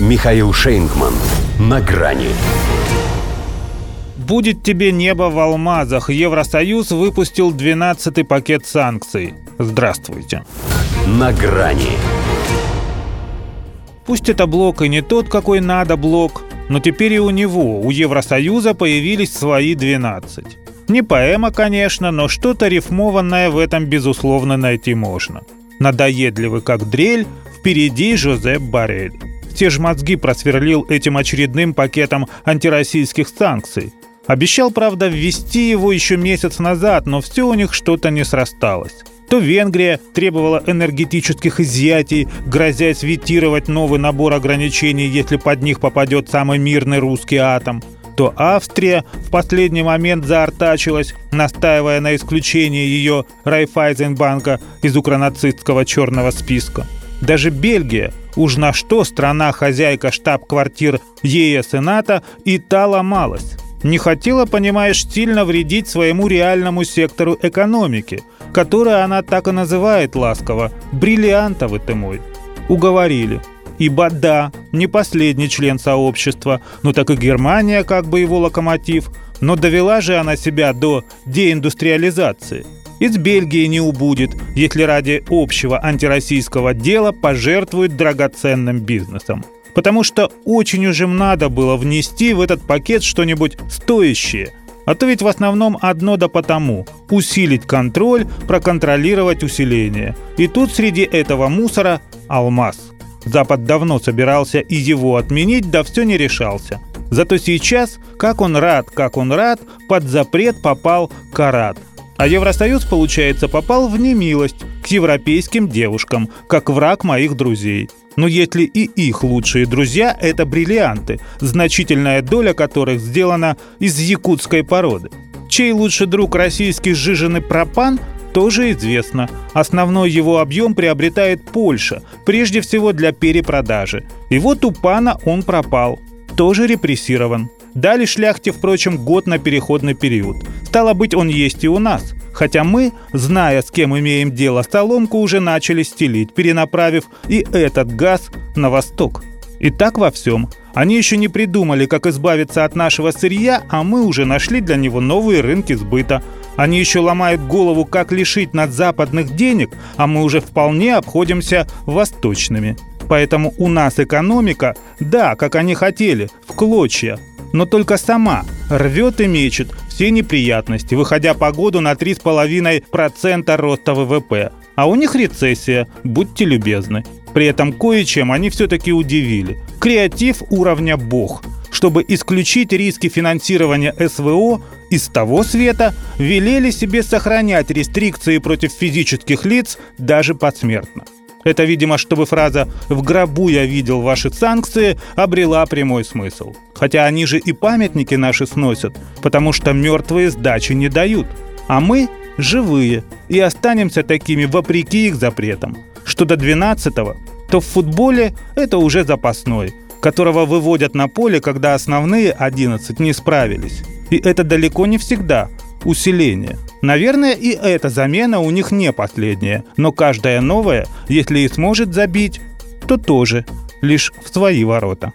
Михаил Шейнгман. На грани. Будет тебе небо в алмазах. Евросоюз выпустил 12-й пакет санкций. Здравствуйте. На грани. Пусть это блок и не тот, какой надо блок, но теперь и у него, у Евросоюза, появились свои 12. Не поэма, конечно, но что-то рифмованное в этом, безусловно, найти можно. Надоедливый как дрель, впереди Жозеп Барель. Те же мозги просверлил этим очередным пакетом антироссийских санкций. Обещал, правда, ввести его еще месяц назад, но все у них что-то не срасталось. То Венгрия требовала энергетических изъятий, грозясь витировать новый набор ограничений, если под них попадет самый мирный русский атом то Австрия в последний момент заортачилась, настаивая на исключении ее Райфайзенбанка из укронацистского черного списка. Даже Бельгия, уж на что страна-хозяйка штаб-квартир ЕС и НАТО, и та ломалась. Не хотела, понимаешь, сильно вредить своему реальному сектору экономики, который она так и называет ласково «бриллиантовый ты мой». Уговорили – Ибо да, не последний член сообщества, но так и Германия как бы его локомотив, но довела же она себя до деиндустриализации. Из Бельгии не убудет, если ради общего антироссийского дела пожертвует драгоценным бизнесом. Потому что очень уже надо было внести в этот пакет что-нибудь стоящее – а то ведь в основном одно да потому – усилить контроль, проконтролировать усиление. И тут среди этого мусора – алмаз – Запад давно собирался и его отменить, да все не решался. Зато сейчас, как он рад, как он рад, под запрет попал Карат. А Евросоюз, получается, попал в немилость к европейским девушкам, как враг моих друзей. Но если и их лучшие друзья – это бриллианты, значительная доля которых сделана из якутской породы. Чей лучший друг российский сжиженный пропан – тоже известно. Основной его объем приобретает Польша, прежде всего для перепродажи. И вот у пана он пропал. Тоже репрессирован. Дали шляхте, впрочем, год на переходный период. Стало быть, он есть и у нас. Хотя мы, зная, с кем имеем дело, соломку уже начали стелить, перенаправив и этот газ на восток. И так во всем. Они еще не придумали, как избавиться от нашего сырья, а мы уже нашли для него новые рынки сбыта. Они еще ломают голову, как лишить нас западных денег, а мы уже вполне обходимся восточными. Поэтому у нас экономика, да, как они хотели, в клочья, но только сама рвет и мечет все неприятности, выходя по году на 3,5% роста ВВП. А у них рецессия, будьте любезны. При этом кое-чем они все-таки удивили. Креатив уровня бог – чтобы исключить риски финансирования СВО из того света, велели себе сохранять рестрикции против физических лиц даже посмертно. Это, видимо, чтобы фраза «в гробу я видел ваши санкции» обрела прямой смысл. Хотя они же и памятники наши сносят, потому что мертвые сдачи не дают. А мы живые и останемся такими вопреки их запретам. Что до 12-го, то в футболе это уже запасной – которого выводят на поле, когда основные 11 не справились. И это далеко не всегда усиление. Наверное, и эта замена у них не последняя, но каждая новая, если и сможет забить, то тоже лишь в свои ворота.